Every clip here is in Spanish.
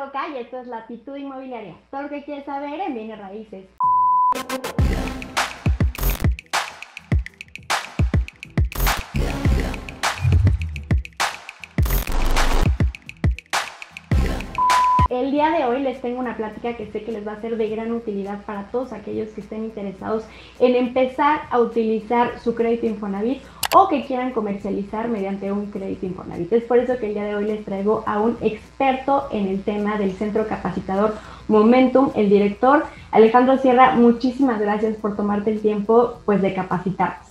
Roca y esto es Latitud Inmobiliaria. Todo lo que quieres saber en bienes raíces. El día de hoy les tengo una plática que sé que les va a ser de gran utilidad para todos aquellos que estén interesados en empezar a utilizar su crédito Infonavit o que quieran comercializar mediante un crédito Infonavit. Es por eso que el día de hoy les traigo a un experto en el tema del centro capacitador Momentum, el director Alejandro Sierra. Muchísimas gracias por tomarte el tiempo pues de capacitarnos.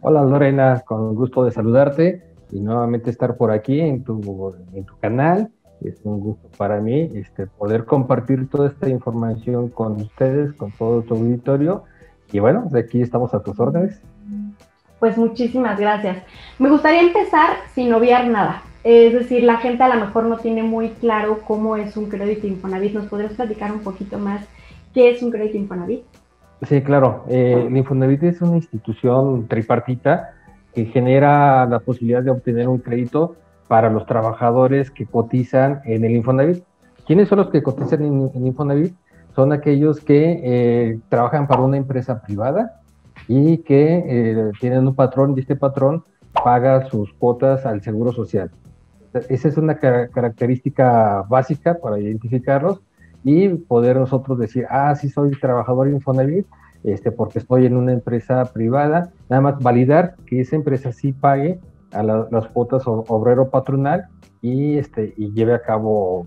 Hola Lorena, con gusto de saludarte y nuevamente estar por aquí en tu, en tu canal es un gusto para mí este, poder compartir toda esta información con ustedes, con todo tu auditorio. Y bueno, de aquí estamos a tus órdenes. Pues muchísimas gracias. Me gustaría empezar sin obviar nada. Es decir, la gente a lo mejor no tiene muy claro cómo es un crédito Infonavit. ¿Nos podrías platicar un poquito más qué es un crédito Infonavit? Sí, claro. Eh, el Infonavit es una institución tripartita que genera la posibilidad de obtener un crédito para los trabajadores que cotizan en el Infonavit. ¿Quiénes son los que cotizan en, Infonavit? Son aquellos que eh, trabajan para una empresa privada y que eh, tienen un patrón y este patrón paga sus cuotas al Seguro Social. Esa es una característica básica para identificarlos y poder nosotros decir, ah, sí soy trabajador Infonavit, este, porque estoy en una empresa privada, nada más validar que esa empresa sí pague a las cuotas obrero patronal y, este, y lleve a cabo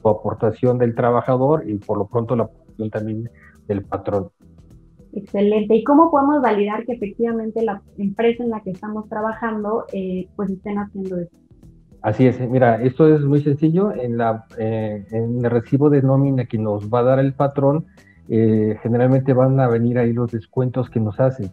su aportación del trabajador y por lo pronto la aportación también del patrón. Excelente. ¿Y cómo podemos validar que efectivamente la empresa en la que estamos trabajando eh, pues estén haciendo eso? Así es, mira, esto es muy sencillo. En, la, eh, el recibo de nómina que nos va a dar el patrón, eh, generalmente van a venir ahí los descuentos que nos hacen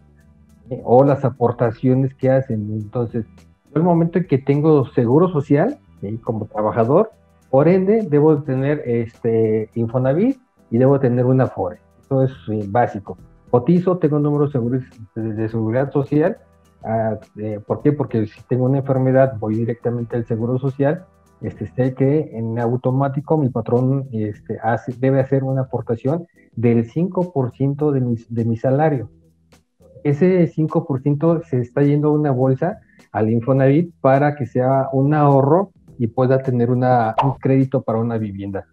o las aportaciones que hacen. Entonces, el momento en que tengo seguro social como trabajador, por ende, debo tener este Infonavit y debo tener una FORE. Eso es eh, básico. Cotizo, tengo un número de, seguridad social. Ah, eh, ¿Por qué? Porque si tengo una enfermedad, voy directamente al seguro social. Este, sé que en automático mi patrón este, debe hacer una aportación del 5% de mi, de mi salario ese 5% se está yendo a una bolsa al Infonavit para que sea un ahorro y pueda tener una, un crédito para una vivienda.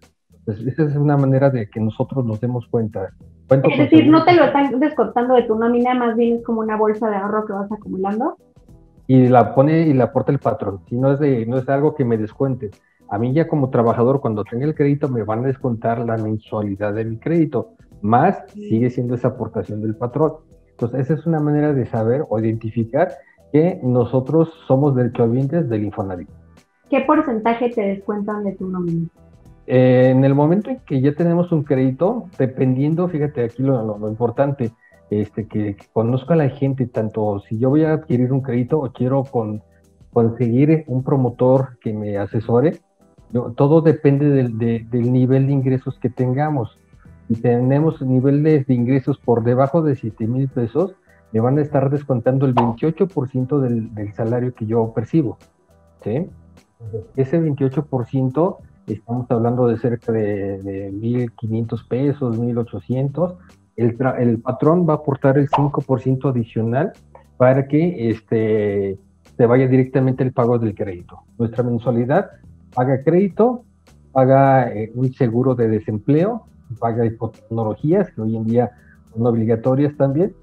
Entonces, esa es una manera de que nosotros nos demos cuenta. Es decir, no te lo están descontando de tu nómina, más bien es como una bolsa de ahorro que vas acumulando. Y la pone y la aporta el patrón. Si no es, de, no es algo que me descuente. A mí ya como trabajador, cuando tenga el crédito, me van a descontar la mensualidad de mi crédito. Más sigue siendo esa aportación del patrón. Entonces, esa es una manera de saber o identificar que nosotros somos derechohabientes del Infonavit. ¿Qué porcentaje te descuentan de tu nómina? Eh, en el momento en que ya tenemos un crédito, dependiendo, fíjate aquí lo, importante, este, que, conozco a la gente, tanto si yo voy a adquirir un crédito o quiero conseguir un promotor que me asesore, todo depende del nivel de ingresos que tengamos y tenemos niveles de ingresos por debajo de 7 mil pesos, me van a estar descontando el 28% del, del, salario que yo percibo. ¿sí? Ese 28%, estamos hablando de cerca de, de 1.500 pesos, 1.800. El, el patrón va a aportar el 5% adicional para que este, se vaya directamente el pago del crédito. Nuestra mensualidad paga crédito, paga eh, un seguro de desempleo, paga tecnologías, que hoy en día son obligatorias también,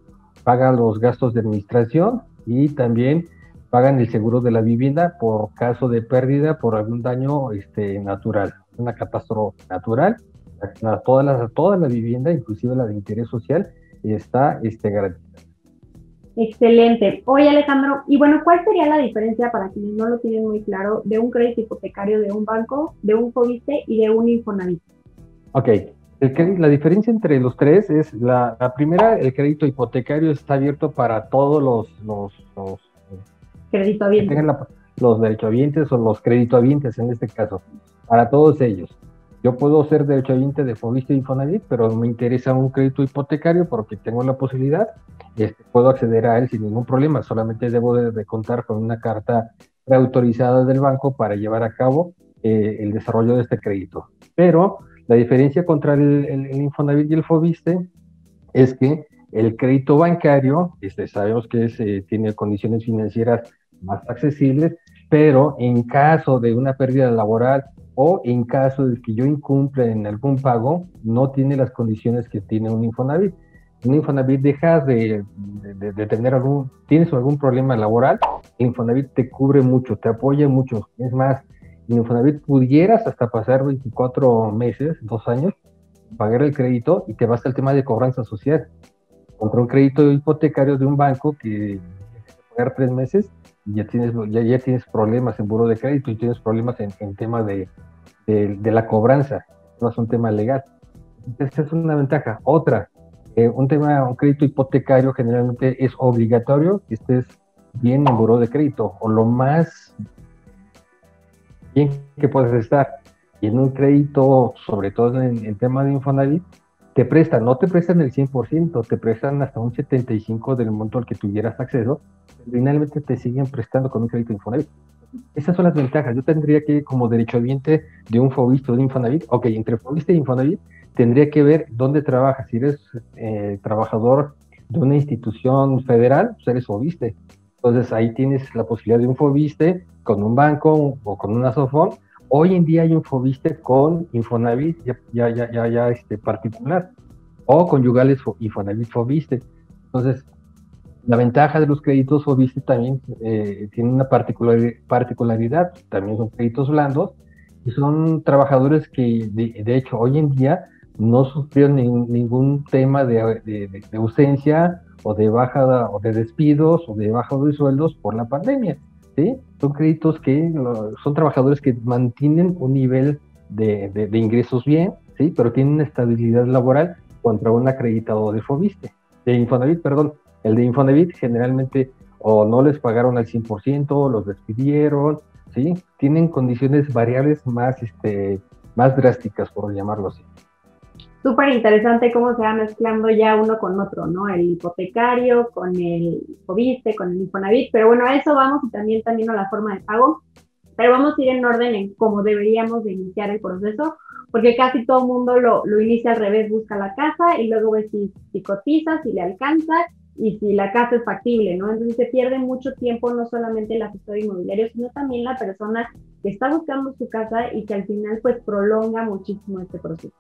paga los gastos de administración y también pagan el seguro de la vivienda por caso de pérdida por algún daño este, natural, una catástrofe natural. toda, la, toda la vivienda, inclusive la de interés social, está este, garantizada. Excelente. Oye, Alejandro, y bueno, ¿cuál sería la diferencia para quienes no lo tienen muy claro de un crédito hipotecario de un banco, de un FOBISTE y de un Infonavit? Ok, la diferencia entre los tres es la, primera, el crédito hipotecario está abierto para todos los, los, los créditohabientes. los derechohabientes o los créditohabientes en este caso, para todos ellos. Yo puedo ser derechohabiente de Fobiste y Infonavit, pero me interesa un crédito hipotecario porque tengo la posibilidad, este, puedo acceder a él sin ningún problema, solamente debo de, contar con una carta preautorizada del banco para llevar a cabo eh, el desarrollo de este crédito. Pero la diferencia contra el, el, Infonavit y el Fobiste es que el crédito bancario, este, sabemos que eh, tiene condiciones financieras más accesibles, pero en caso de una pérdida laboral o en caso de que yo incumpla en algún pago, no tiene las condiciones que tiene un Infonavit. Un Infonavit dejas de, de, tener algún, tienes algún problema laboral, Infonavit te cubre mucho, te apoya mucho. Es más, en Infonavit pudieras hasta pasar 24 meses, dos años, pagar el crédito y te vas al tema de cobranza social. Contra un crédito hipotecario de un banco que pagar tres meses y ya tienes, ya, ya tienes problemas en buro de crédito y tienes problemas en, en tema de, de, la cobranza, no es un tema legal. Esa es una ventaja. Otra, eh, un tema, un crédito hipotecario generalmente es obligatorio que estés bien en buro de crédito o lo más bien que puedes estar. Y en un crédito, sobre todo en el tema de Infonavit, te prestan, no te prestan el 100%, te prestan hasta un 75% del monto al que tuvieras acceso, finalmente te siguen prestando con un crédito Infonavit. Esas son las ventajas. Yo tendría que, como derechohabiente de un Fobiste o de Infonavit, ok, entre Fobiste y Infonavit, tendría que ver dónde trabajas. Si eres eh, trabajador de una institución federal, pues eres Fobiste. Entonces ahí tienes la posibilidad de un Fobiste con un banco o con una Sofón. Hoy en día hay un Fobiste con Infonavit ya, ya, ya, ya, este, particular o conyugales Infonavit Fobiste. Entonces, la ventaja de los créditos Fobiste también eh, tiene una particularidad, también son créditos blandos y son trabajadores que de, hecho hoy en día no sufrieron ningún tema de, ausencia o de baja o de despidos o de baja de sueldos por la pandemia. ¿sí? Son créditos que son trabajadores que mantienen un nivel de, ingresos bien, ¿sí? pero tienen una estabilidad laboral contra un acreditado de Fobiste, de Infonavit, perdón. El de Infonavit generalmente o no les pagaron al 100%, los despidieron, ¿sí? Tienen condiciones variables más, este, más drásticas, por llamarlo así súper interesante cómo se va mezclando ya uno con otro, ¿no? El hipotecario con el Fobiste, con el Infonavit, pero bueno, a eso vamos y también, también a la forma de pago, pero vamos a ir en orden en cómo deberíamos de iniciar el proceso, porque casi todo el mundo lo, lo, inicia al revés, busca la casa y luego ve si, si cotiza, si le alcanza y si la casa es factible, ¿no? Entonces se pierde mucho tiempo no solamente el asesor inmobiliario, sino también la persona que está buscando su casa y que al final pues prolonga muchísimo este proceso.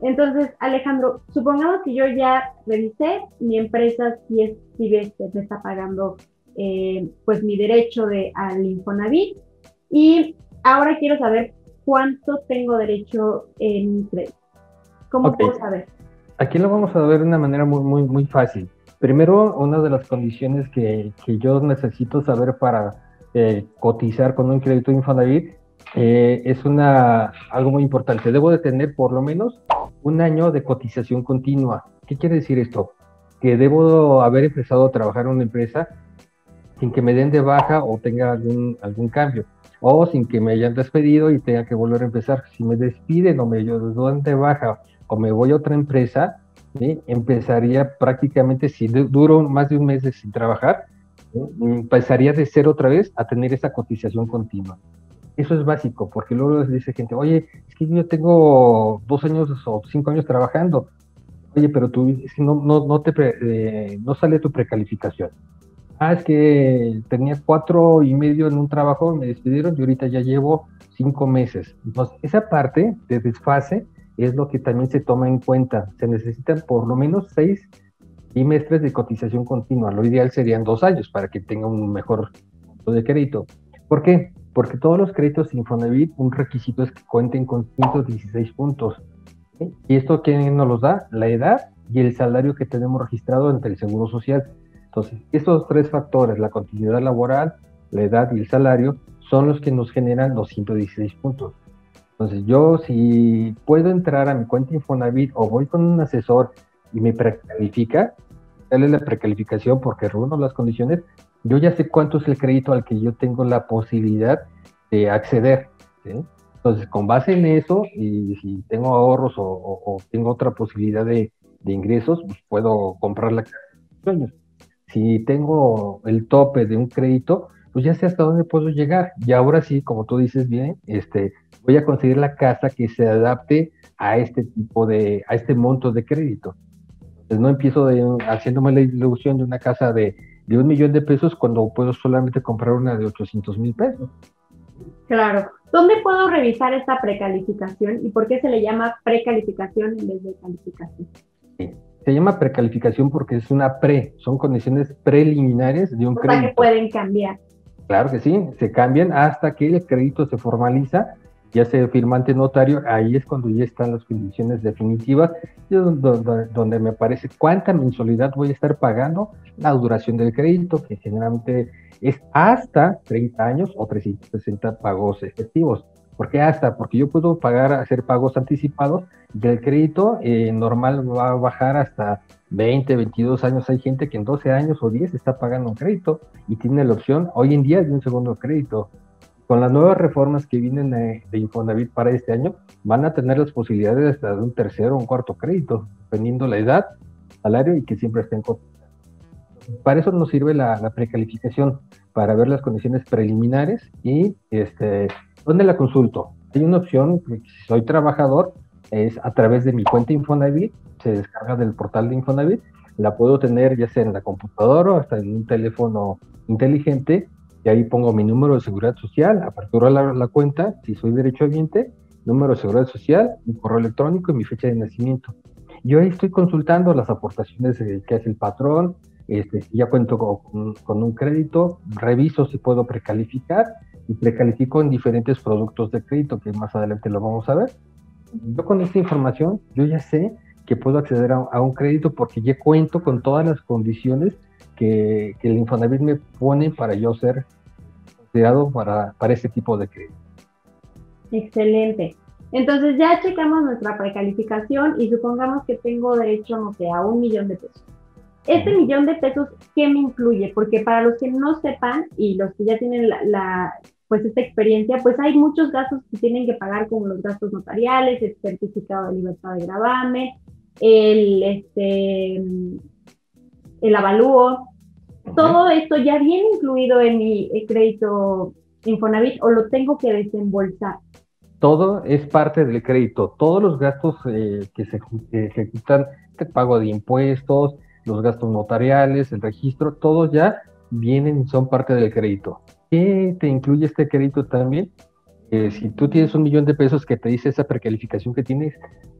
Entonces, Alejandro, supongamos que yo ya revisé, mi empresa si es, si me está pagando eh, pues mi derecho de, al Infonavit y ahora quiero saber cuánto tengo derecho en mi crédito. ¿Cómo puedo saber? Aquí lo vamos a ver de una manera muy, muy, muy fácil. Primero, una de las condiciones que, que yo necesito saber para eh, cotizar con un crédito Infonavit eh, es una, algo muy importante. Debo de tener por lo menos un año de cotización continua. ¿Qué quiere decir esto? Que debo haber empezado a trabajar en una empresa sin que me den de baja o tenga algún, algún cambio, o sin que me hayan despedido y tenga que volver a empezar. Si me despiden o me dan de baja o me voy a otra empresa, empezaría prácticamente, si duro más de un mes sin trabajar, empezaría de cero otra vez a tener esa cotización continua. Eso es básico, porque luego dice gente, oye, es que yo tengo dos años o cinco años trabajando. Oye, pero tú no, no, no, te eh, no sale tu precalificación. Ah, es que tenía cuatro y medio en un trabajo, me despidieron y ahorita ya llevo cinco meses. Entonces, esa parte de desfase es lo que también se toma en cuenta. Se necesitan por lo menos seis trimestres de cotización continua. Lo ideal serían dos años para que tenga un mejor punto de crédito. ¿Por qué? Porque todos los créditos Infonavit, un requisito es que cuenten con 116 puntos. ¿Y esto quién nos los da? La edad y el salario que tenemos registrado ante el Seguro Social. Entonces, estos tres factores, la continuidad laboral, la edad y el salario, son los que nos generan los 116 puntos. Entonces, yo si puedo entrar a mi cuenta Infonavit o voy con un asesor y me precalifica, darle la precalificación porque reúno las condiciones, yo ya sé cuánto es el crédito al que yo tengo la posibilidad de acceder. Entonces, con base en eso, y si tengo ahorros o, tengo otra posibilidad de, ingresos, pues puedo comprar la casa de. Si tengo el tope de un crédito, pues ya sé hasta dónde puedo llegar. Y ahora sí, como tú dices bien, este, voy a conseguir la casa que se adapte a este tipo de, a este monto de crédito. Entonces no empiezo de, haciéndome la ilusión de una casa de, de un millón de pesos cuando puedo solamente comprar una de 800 mil pesos. Claro. ¿Dónde puedo revisar esta precalificación y por qué se le llama precalificación en vez de calificación? Se llama precalificación porque es una pre, son condiciones preliminares de un o crédito. Sea que pueden cambiar. Claro que sí, se cambian hasta que el crédito se formaliza, ya sea firmante notario, ahí es cuando ya están las condiciones definitivas, donde, donde me aparece cuánta mensualidad voy a estar pagando, la duración del crédito, que generalmente es hasta 30 años o 360 pagos efectivos. ¿Por qué hasta? Porque yo puedo pagar, hacer pagos anticipados del crédito eh, normal va a bajar hasta 20, 22 años. Hay gente que en 12 años o 10 está pagando un crédito y tiene la opción hoy en día de un segundo crédito. Con las nuevas reformas que vienen de, de Infonavit para este año, van a tener las posibilidades hasta de un tercero o un cuarto crédito, dependiendo la edad, salario y que siempre estén para eso nos sirve la, precalificación, para ver las condiciones preliminares y este, ¿dónde la consulto? Hay una opción, si soy trabajador, es a través de mi cuenta Infonavit, se descarga del portal de Infonavit, la puedo tener ya sea en la computadora o hasta en un teléfono inteligente, y ahí pongo mi número de seguridad social, apertura la, la cuenta, si soy derechohabiente, número de seguridad social, mi correo electrónico y mi fecha de nacimiento. Yo ahí estoy consultando las aportaciones que hace el patrón, este, ya cuento con, un crédito, reviso si puedo precalificar y precalifico en diferentes productos de crédito que más adelante lo vamos a ver. Yo con esta información, yo ya sé que puedo acceder a, un crédito porque ya cuento con todas las condiciones que, el Infonavit me pone para yo ser considerado para, para este tipo de crédito. Excelente. Entonces ya checamos nuestra precalificación y supongamos que tengo derecho, no sé, a un millón de pesos. Este millón de pesos, ¿qué me incluye? Porque para los que no sepan y los que ya tienen la, pues esta experiencia, pues hay muchos gastos que tienen que pagar como los gastos notariales, el certificado de libertad de gravamen, el, este, el avalúo. Todo esto ya viene incluido en mi crédito Infonavit o lo tengo que desembolsar. Todo es parte del crédito. Todos los gastos eh, que se ejecutan, el pago de impuestos, los gastos notariales, el registro, todos ya vienen y son parte del crédito. ¿Qué te incluye este crédito también? Si tú tienes un millón de pesos que te dice esa precalificación que tienes,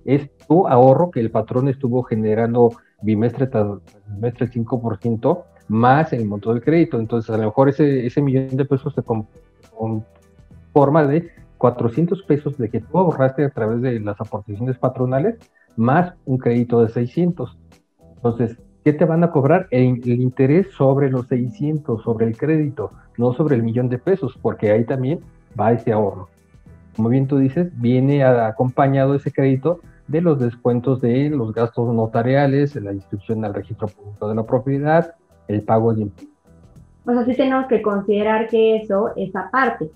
es tu ahorro que el patrón estuvo generando bimestre tras bimestre el 5% más el monto del crédito. Entonces, a lo mejor ese, ese millón de pesos se forma de 400 pesos de que tú ahorraste a través de las aportaciones patronales más un crédito de 600. Entonces, ¿qué te van a cobrar? El, interés sobre los 600, sobre el crédito, no sobre el millón de pesos, porque ahí también va ese ahorro. Como bien tú dices, viene acompañado ese crédito de los descuentos de los gastos notariales, la inscripción al registro público de la propiedad, el pago de impuestos. O sea, sí tenemos que considerar que eso es aparte.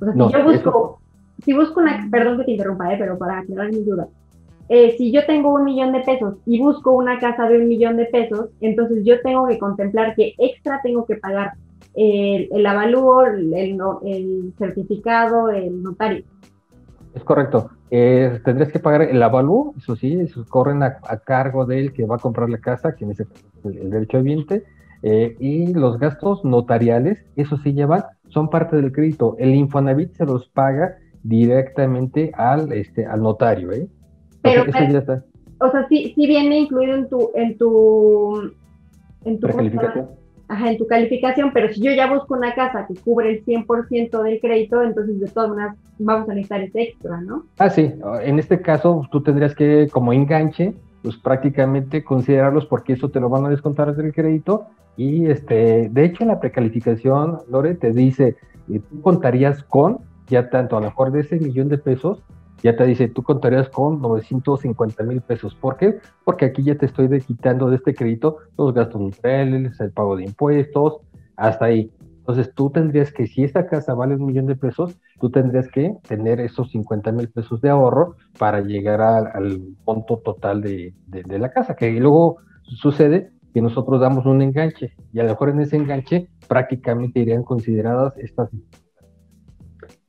O sea, si yo busco, si busco una, perdón que te interrumpa, ¿eh? pero para aclarar mi duda, eh, si yo tengo un millón de pesos y busco una casa de un millón de pesos, entonces yo tengo que contemplar que extra tengo que pagar el, el avalúo, el, certificado, el notario. Es correcto. Eh, tendrías que pagar el avalúo, eso sí, eso corren a, cargo de él que va a comprar la casa, quien es el, el derecho ambiente, eh, y los gastos notariales, eso sí llevan, son parte del crédito. El Infonavit se los paga directamente al, este, al notario, ¿eh? Pero, o sea, sí, sí viene incluido en tu, en tu, en tu calificación. Ajá, en tu calificación, pero si yo ya busco una casa que cubre el 100% del crédito, entonces de todas maneras vamos a necesitar ese extra, ¿no? Ah, sí. En este caso, tú tendrías que, como enganche, pues prácticamente considerarlos porque eso te lo van a descontar del crédito. Y este, de hecho, en la precalificación, Lore, te dice, eh, tú contarías con, ya tanto a lo mejor de ese millón de pesos, ya te dice, tú contarías con 950 mil pesos. ¿Por qué? Porque aquí ya te estoy quitando de este crédito los gastos notariales, el pago de impuestos, hasta ahí. Entonces tú tendrías que, si esta casa vale un millón de pesos, tú tendrías que tener esos 50 mil pesos de ahorro para llegar al monto total de, de, la casa, que luego sucede que nosotros damos un enganche y a lo mejor en ese enganche prácticamente irían consideradas estas.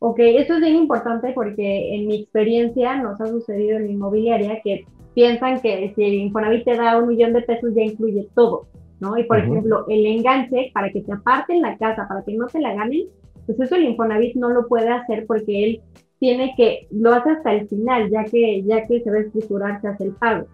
Ok, eso es bien importante porque en mi experiencia nos ha sucedido en inmobiliaria que piensan que si el Infonavit te da un millón de pesos ya incluye todo, ¿no? Y por ejemplo, el enganche para que te aparten la casa, para que no te la ganen, pues eso el Infonavit no lo puede hacer porque él tiene que, lo hace hasta el final, ya que, ya que se va a estructurar, se hace el pago.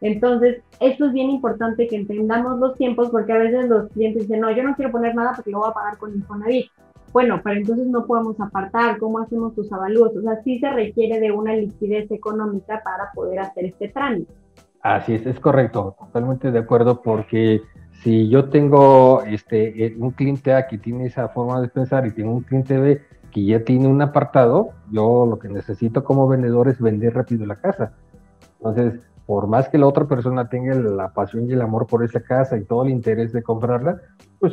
Entonces, esto es bien importante que entendamos los tiempos porque a veces los clientes dicen, no, yo no quiero poner nada porque lo voy a pagar con Infonavit. Bueno, pero entonces no podemos apartar, ¿cómo hacemos tus avalúos? O sea, sí se requiere de una liquidez económica para poder hacer este trámite. Así es, es correcto, totalmente de acuerdo, porque si yo tengo este, eh, un cliente A que tiene esa forma de pensar y tengo un cliente B que ya tiene un apartado, yo lo que necesito como vendedor es vender rápido la casa. Entonces, por más que la otra persona tenga la pasión y el amor por esa casa y todo el interés de comprarla, pues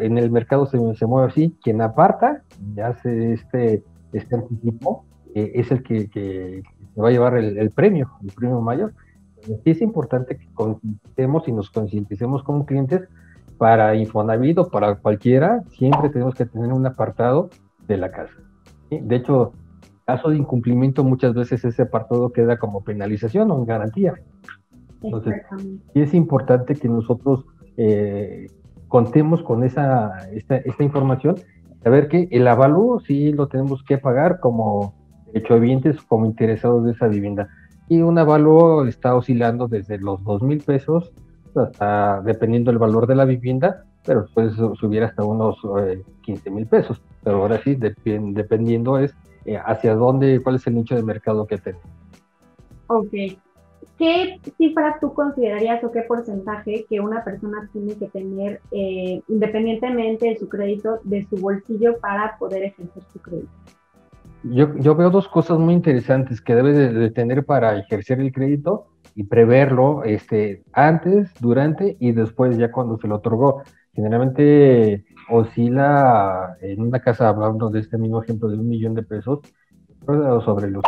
en el mercado se, se mueve así. Quien aparta, ya hace este, este anticipo, eh, es el que, que, va a llevar el, premio, el premio mayor. Sí es importante que concienticemos y nos concienticemos como clientes para Infonavit o para cualquiera, siempre tenemos que tener un apartado de la casa. De hecho, caso de incumplimiento muchas veces ese apartado queda como penalización o en garantía. Entonces, sí es importante que nosotros eh, contemos con esa, esta, esta información, saber que el avalúo sí lo tenemos que pagar como derechohabientes, como interesados de esa vivienda. Y un avalúo está oscilando desde los dos mil pesos hasta, dependiendo del valor de la vivienda, pero puede subir hasta unos 15 eh, mil pesos. Pero ahora sí, dependiendo es eh, hacia dónde, cuál es el nicho de mercado que tenemos. Ok. ¿Qué cifra tú considerarías o qué porcentaje que una persona tiene que tener eh, independientemente de su crédito, de su bolsillo para poder ejercer su crédito? Yo, yo veo dos cosas muy interesantes que debe de, tener para ejercer el crédito y preverlo este, antes, durante y después ya cuando se lo otorgó. Generalmente oscila en una casa, hablando de este mismo ejemplo de un millón de pesos, sobre los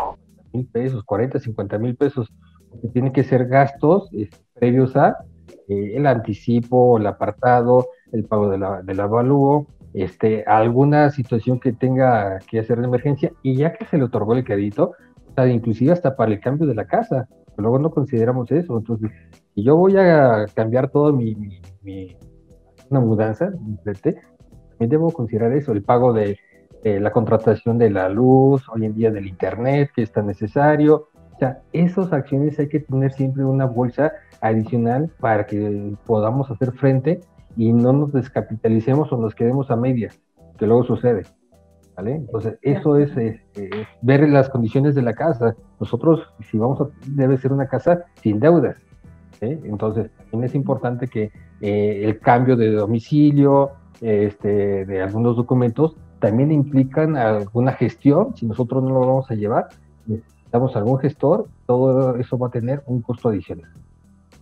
mil pesos, 40, 50 mil pesos, que tiene que ser gastos este, previos a eh, el anticipo, el apartado, el pago de la, del avalúo, este, alguna situación que tenga que hacer de emergencia y ya que se le otorgó el crédito, inclusive hasta para el cambio de la casa, luego no consideramos eso, entonces si yo voy a cambiar todo mi, una mudanza, también debo considerar eso, el pago de la contratación de la luz, hoy en día del internet que es tan necesario, o sea, esas acciones hay que tener siempre una bolsa adicional para que podamos hacer frente y no nos descapitalicemos o nos quedemos a medias, que luego sucede. ¿Vale? Entonces, eso es, ver las condiciones de la casa. Nosotros, si vamos a, debe ser una casa sin deudas. Entonces, también es importante que eh, el cambio de domicilio, este, de algunos documentos, también implican alguna gestión. Si nosotros no lo vamos a llevar, necesitamos algún gestor, todo eso va a tener un costo adicional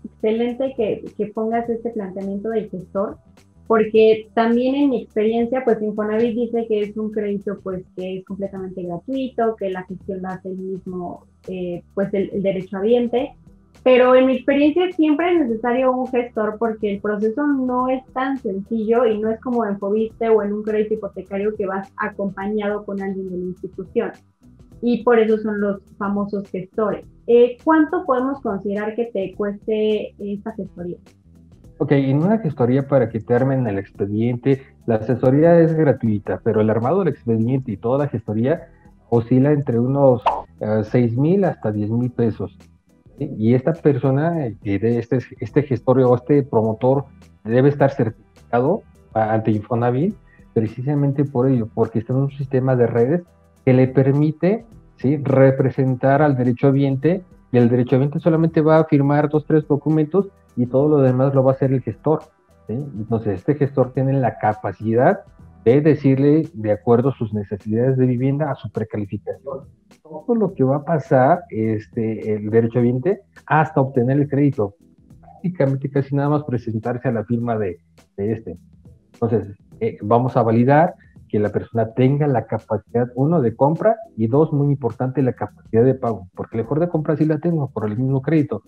excelente que, pongas este planteamiento del gestor, porque también en mi experiencia, pues Infonavit dice que es un crédito pues que es completamente gratuito, que la gestión la hace el mismo, eh, pues el, el derecho habiente, pero en mi experiencia siempre es necesario un gestor porque el proceso no es tan sencillo y no es como en Fobiste o en un crédito hipotecario que vas acompañado con alguien de la institución y por eso son los famosos gestores. Eh, ¿Cuánto podemos considerar que te cueste esta gestoría? Ok, en una gestoría para que te armen el expediente, la asesoría es gratuita, pero el armado del expediente y toda la gestoría oscila entre unos 6 eh, mil hasta 10 mil pesos. Y esta persona, eh, este, este gestor o este promotor, debe estar certificado ante Infonavit precisamente por ello, porque está en un sistema de redes que le permite ¿sí? representar al derecho habiente y el derecho habiente solamente va a firmar dos, tres documentos y todo lo demás lo va a hacer el gestor. Entonces, este gestor tiene la capacidad de decirle, de acuerdo a sus necesidades de vivienda, a su precalificación, todo lo que va a pasar este, el derecho habiente hasta obtener el crédito. Prácticamente casi nada más presentarse a la firma de, de este. Entonces, eh, vamos a validar que la persona tenga la capacidad, uno, de compra y dos, muy importante, la capacidad de pago, porque mejor de compra sí la tengo por el mismo crédito.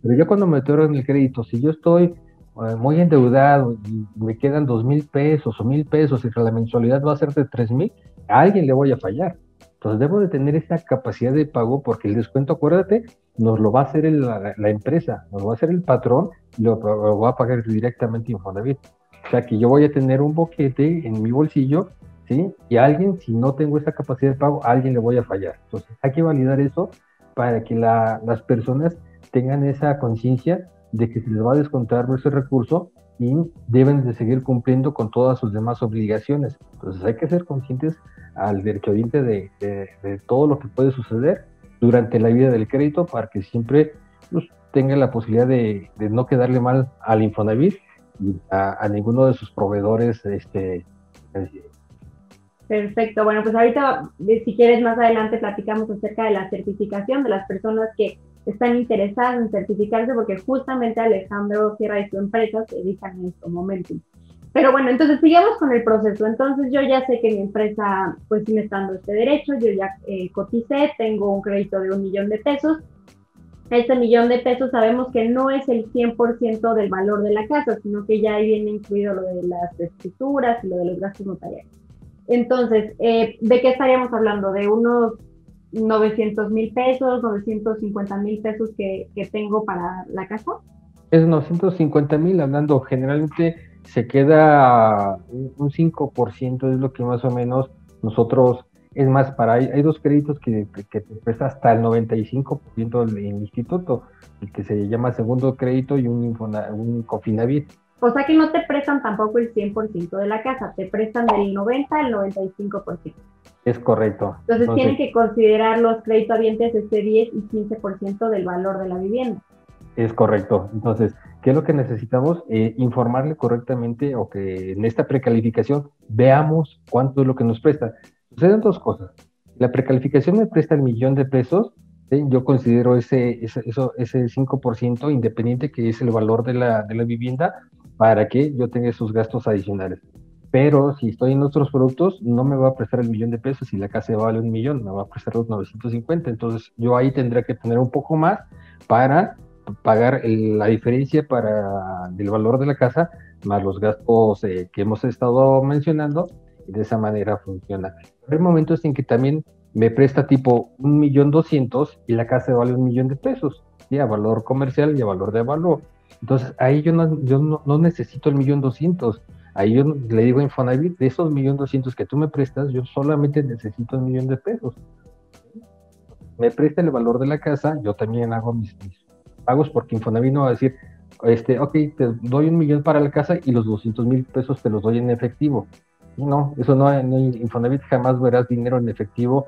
Pero ya cuando me otorgan el crédito, si yo estoy eh, muy endeudado y me quedan dos mil pesos o mil pesos y la mensualidad va a ser de tres mil, a alguien le voy a fallar. Entonces debo de tener esa capacidad de pago porque el descuento, acuérdate, nos lo va a hacer la, empresa, nos lo va a hacer el patrón y lo, va a pagar directamente Infonavit. O sea que yo voy a tener un boquete en mi bolsillo, ¿sí? Y a alguien, si no tengo esa capacidad de pago, a alguien le voy a fallar. Entonces hay que validar eso para que las personas tengan esa conciencia de que se les va a descontar ese recurso y deben de seguir cumpliendo con todas sus demás obligaciones. Entonces hay que ser conscientes al derecho de, de, todo lo que puede suceder durante la vida del crédito para que siempre pues, tenga la posibilidad de, no quedarle mal al Infonavit y a, ninguno de sus proveedores este, Perfecto, bueno, pues ahorita si quieres más adelante platicamos acerca de la certificación de las personas que están interesadas en certificarse porque justamente Alejandro Sierra y su empresa se dedican en estos momentos. Pero bueno, entonces sigamos con el proceso. Entonces yo ya sé que mi empresa pues me está dando este derecho, yo ya eh, coticé, tengo un crédito de un millón de pesos. Este millón de pesos sabemos que no es el 100% del valor de la casa, sino que ya ahí viene incluido lo de las escrituras y lo de los gastos notariales. Entonces, eh, ¿de qué estaríamos hablando? ¿De unos 900 mil pesos, 950 mil pesos que, que tengo para la casa? Es 950 mil, hablando generalmente se queda un 5%, es lo que más o menos nosotros, es más, para hay, dos créditos que, que, te presta hasta el 95% del instituto, el que se llama segundo crédito y un, un Cofinavit. O sea que no te prestan tampoco el 100% de la casa, te prestan del 90 al 95%. Es correcto. Entonces, tienen que considerar los créditohabientes ese 10 y 15% del valor de la vivienda. Es correcto. Entonces, ¿qué es lo que necesitamos? Eh, informarle correctamente o que en esta precalificación veamos cuánto es lo que nos presta. Suceden dos cosas. La precalificación me presta el millón de pesos. Yo considero ese, ese, eso, ese 5% independiente que es el valor de la, de la vivienda para que yo tenga esos gastos adicionales. Pero si estoy en otros productos, no me va a prestar el millón de pesos y la casa vale un millón, me va a prestar los 950. Entonces yo ahí tendría que tener un poco más para pagar la diferencia para del valor de la casa más los gastos eh, que hemos estado mencionando y de esa manera funciona. Hay momentos en que también me presta tipo un millón doscientos y la casa vale un millón de pesos, ¿sí? a valor comercial y a valor de valor. Entonces ahí yo no, yo no, necesito el millón doscientos. Ahí yo le digo a Infonavit, de esos millón doscientos que tú me prestas, yo solamente necesito un millón de pesos. Me presta el valor de la casa, yo también hago mis, mis pagos porque Infonavit no va a decir, este, ok, te doy un millón para la casa y los 200 mil pesos te los doy en efectivo. No, eso no, Infonavit jamás verás dinero en efectivo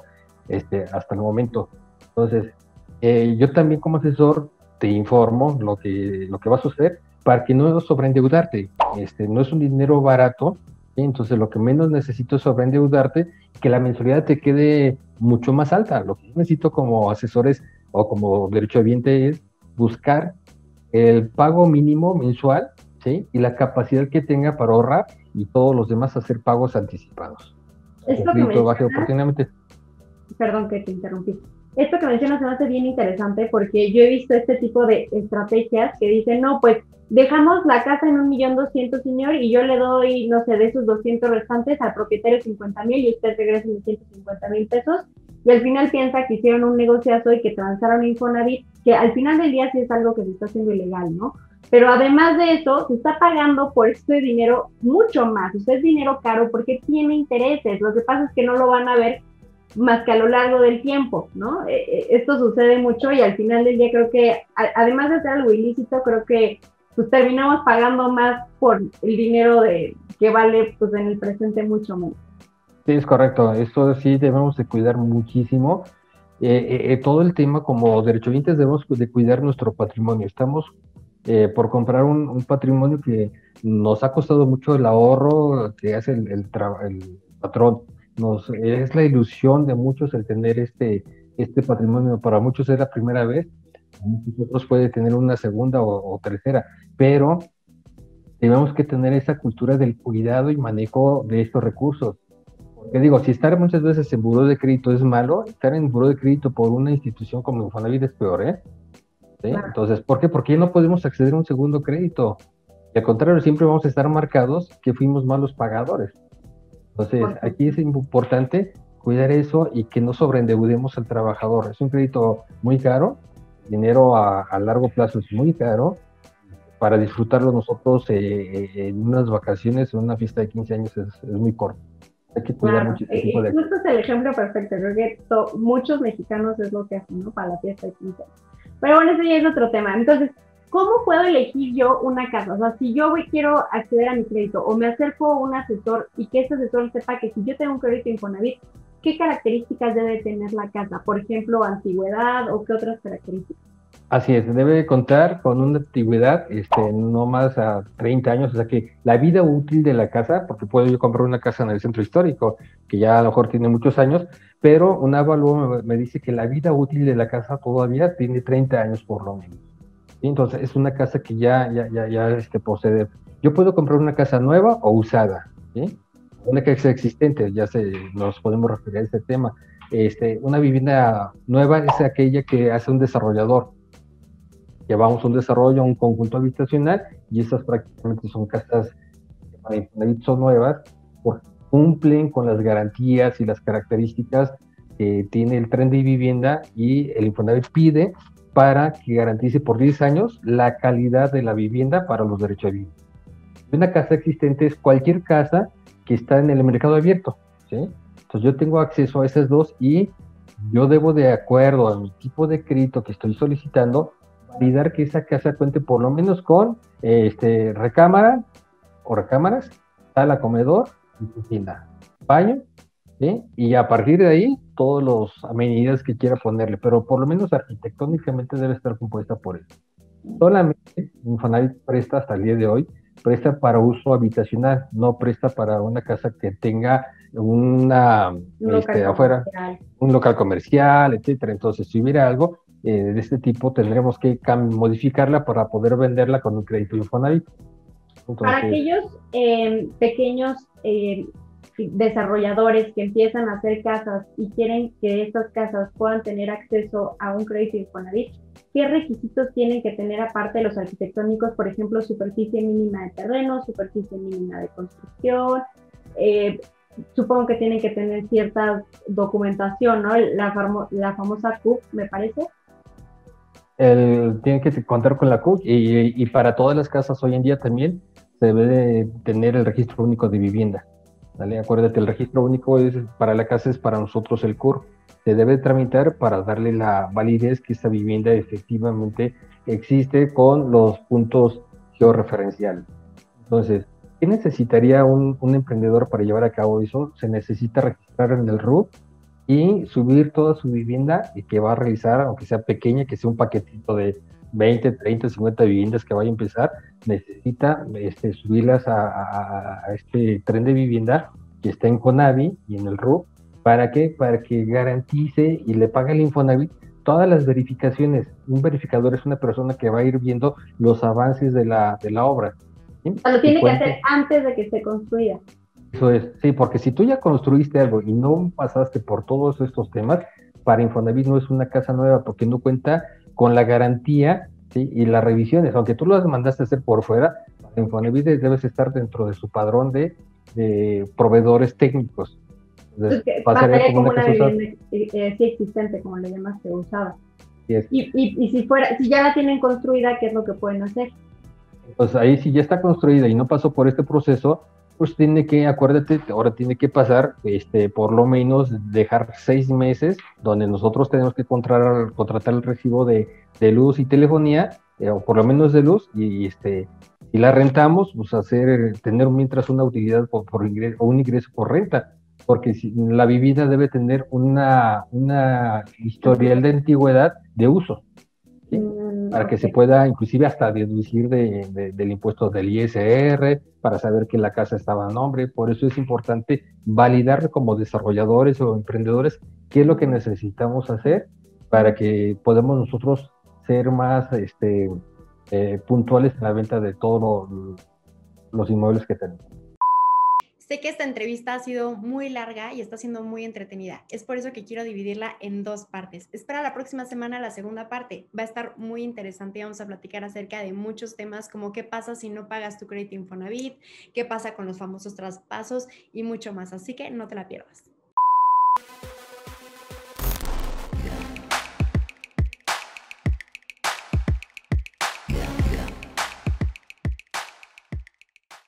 este, hasta el momento. Entonces, eh, yo también como asesor te informo lo que, lo que va a suceder para que no sobreendeudarte. Este, no es un dinero barato, entonces lo que menos necesito es sobreendeudarte, que la mensualidad te quede mucho más alta. Lo que necesito como asesores o como derecho derechohabiente es buscar el pago mínimo mensual ¿sí? y la capacidad que tenga para ahorrar y todos los demás hacer pagos anticipados. Esto que mencionas, Perdón que te interrumpí. Esto que mencionas me hace bien interesante porque yo he visto este tipo de estrategias que dicen, no, pues dejamos la casa en un millón doscientos, señor, y yo le doy, no sé, de esos 200 restantes al propietario 50 mil y usted regresa mis 150 mil pesos y al final piensa que hicieron un negociazo y que transaron Infonavit, que al final del día sí es algo que se está haciendo ilegal, ¿no? Pero además de eso, se está pagando por este dinero mucho más. Usted es dinero caro porque tiene intereses. Lo que pasa es que no lo van a ver más que a lo largo del tiempo, ¿no? Eh, eh, esto sucede mucho y al final del día creo que, además de ser algo ilícito, creo que pues terminamos pagando más por el dinero de que vale pues en el presente mucho menos. Sí, es correcto. Esto sí debemos de cuidar muchísimo. Eh, eh, eh, todo el tema como derechohabientes debemos de cuidar nuestro patrimonio. Estamos por comprar un, patrimonio que nos ha costado mucho el ahorro que hace el, el, el patrón. Nos, es la ilusión de muchos el tener este, este patrimonio. Para muchos es la primera vez, muchos otros puede tener una segunda o, o tercera, pero tenemos que tener esa cultura del cuidado y manejo de estos recursos que digo, si estar muchas veces en buró de crédito es malo, estar en buró de crédito por una institución como Infonavit es peor, ¿eh? Entonces, ¿por qué? Porque ya no podemos acceder a un segundo crédito. al contrario, siempre vamos a estar marcados que fuimos malos pagadores. Entonces, aquí es importante cuidar eso y que no sobreendeudemos al trabajador. Es un crédito muy caro, dinero a, largo plazo es muy caro. Para disfrutarlo nosotros eh, eh, en unas vacaciones o una fiesta de 15 años es, muy corto. Hay que cuidar mucho este tipo de... Justo es el ejemplo perfecto. Creo que muchos mexicanos es lo que hacen, ¿no? Para la fiesta de 15 años. Pero bueno, ese ya es otro tema. Entonces, ¿cómo puedo elegir yo una casa? O sea, si yo voy, quiero acceder a mi crédito o me acerco a un asesor y que ese asesor sepa que si yo tengo un crédito Infonavit, ¿qué características debe tener la casa? Por ejemplo, antigüedad o qué otras características. Así es, debe contar con una antigüedad este, no más a 30 años, o sea que la vida útil de la casa, porque puedo yo comprar una casa en el centro histórico, que ya a lo mejor tiene muchos años, pero un avalúo me, dice que la vida útil de la casa todavía tiene 30 años por lo menos. Entonces es una casa que ya, ya, ya, ya este, posee. Yo puedo comprar una casa nueva o usada, ¿sí? una casa existente, ya se, nos podemos referir a este tema. Este, una vivienda nueva es aquella que hace un desarrollador. Llevamos un desarrollo, un conjunto habitacional, y estas prácticamente son casas que son nuevas, porque cumplen con las garantías y las características que tiene el tren de vivienda y el Infonavit pide para que garantice por 10 años la calidad de la vivienda para los derechos de vivienda. Una casa existente es cualquier casa que está en el mercado abierto, ¿sí? Entonces yo tengo acceso a esas dos y yo debo de acuerdo a mi tipo de crédito que estoy solicitando, validar que esa casa cuente por lo menos con este, recámara o recámaras, sala, comedor y cocina, baño, ¿sí? Y a partir de ahí, todas las amenidades que quiera ponerle, pero por lo menos arquitectónicamente debe estar compuesta por eso. Solamente Infonavit presta hasta el día de hoy presta para uso habitacional, no presta para una casa que tenga una este, afuera, un local comercial, etcétera. Entonces, si hubiera algo eh, de este tipo, tendremos que modificarla para poder venderla con un crédito Infonavit. para aquellos em, pequeños em, desarrolladores que empiezan a hacer casas y quieren que estas casas puedan tener acceso a un crédito Infonavit, ¿Qué requisitos tienen que tener aparte de los arquitectónicos? Por ejemplo, superficie mínima de terreno, superficie mínima de construcción. Eh, supongo que tienen que tener cierta documentación, ¿no? La, la famosa CUP, me parece. El, tienen que contar con la CUP y, y, para todas las casas hoy en día también se debe tener el registro único de vivienda. ¿vale? Acuérdate, el registro único es para la casa es para nosotros el CUR se debe tramitar para darle la validez que esta vivienda efectivamente existe con los puntos georreferenciales. Entonces, ¿qué necesitaría un, emprendedor para llevar a cabo eso? Se necesita registrar en el RUT y subir toda su vivienda y que va a realizar, aunque sea pequeña, que sea un paquetito de 20, 30, 50 viviendas que vaya a empezar, necesita este, subirlas a, a, este tren de vivienda que está en Conavi y en el RUP ¿Para qué? Para que garantice y le pague el Infonavit todas las verificaciones. Un verificador es una persona que va a ir viendo los avances de la, de la obra. Lo tiene que hacer antes de que esté construida. Eso es, sí, porque si tú ya construiste algo y no pasaste por todos estos temas, para Infonavit no es una casa nueva porque no cuenta con la garantía ¿sí? y las revisiones. Aunque tú las mandaste a hacer por fuera, para Infonavit debes estar dentro de su padrón de, de proveedores técnicos. Pues pasaría como una vivienda eh, eh, sí existente, como le llamaste, usada. Y, y, y, si fuera, si ya la tienen construida, ¿qué es lo que pueden hacer? Pues ahí si ya está construida y no pasó por este proceso, pues tiene que, acuérdate, ahora tiene que pasar, este, por lo menos dejar seis meses donde nosotros tenemos que contratar, contratar el recibo de, de luz y telefonía, eh, o por lo menos de luz, y, este, y la rentamos, pues hacer, tener mientras una utilidad por, por ingreso, o un ingreso por renta porque si, la vivienda debe tener una, una historial de antigüedad de uso, mm, para que se pueda inclusive hasta deducir de, del impuesto del ISR, para saber que la casa estaba a nombre. Por eso es importante validar como desarrolladores o emprendedores qué es lo que necesitamos hacer para que podamos nosotros ser más este, eh, puntuales en la venta de todos los inmuebles que tenemos. Sé que esta entrevista ha sido muy larga y está siendo muy entretenida. Es por eso que quiero dividirla en dos partes. Espera la próxima semana la segunda parte. Va a estar muy interesante vamos a platicar acerca de muchos temas como qué pasa si no pagas tu crédito Infonavit, qué pasa con los famosos traspasos y mucho más. Así que no te la pierdas.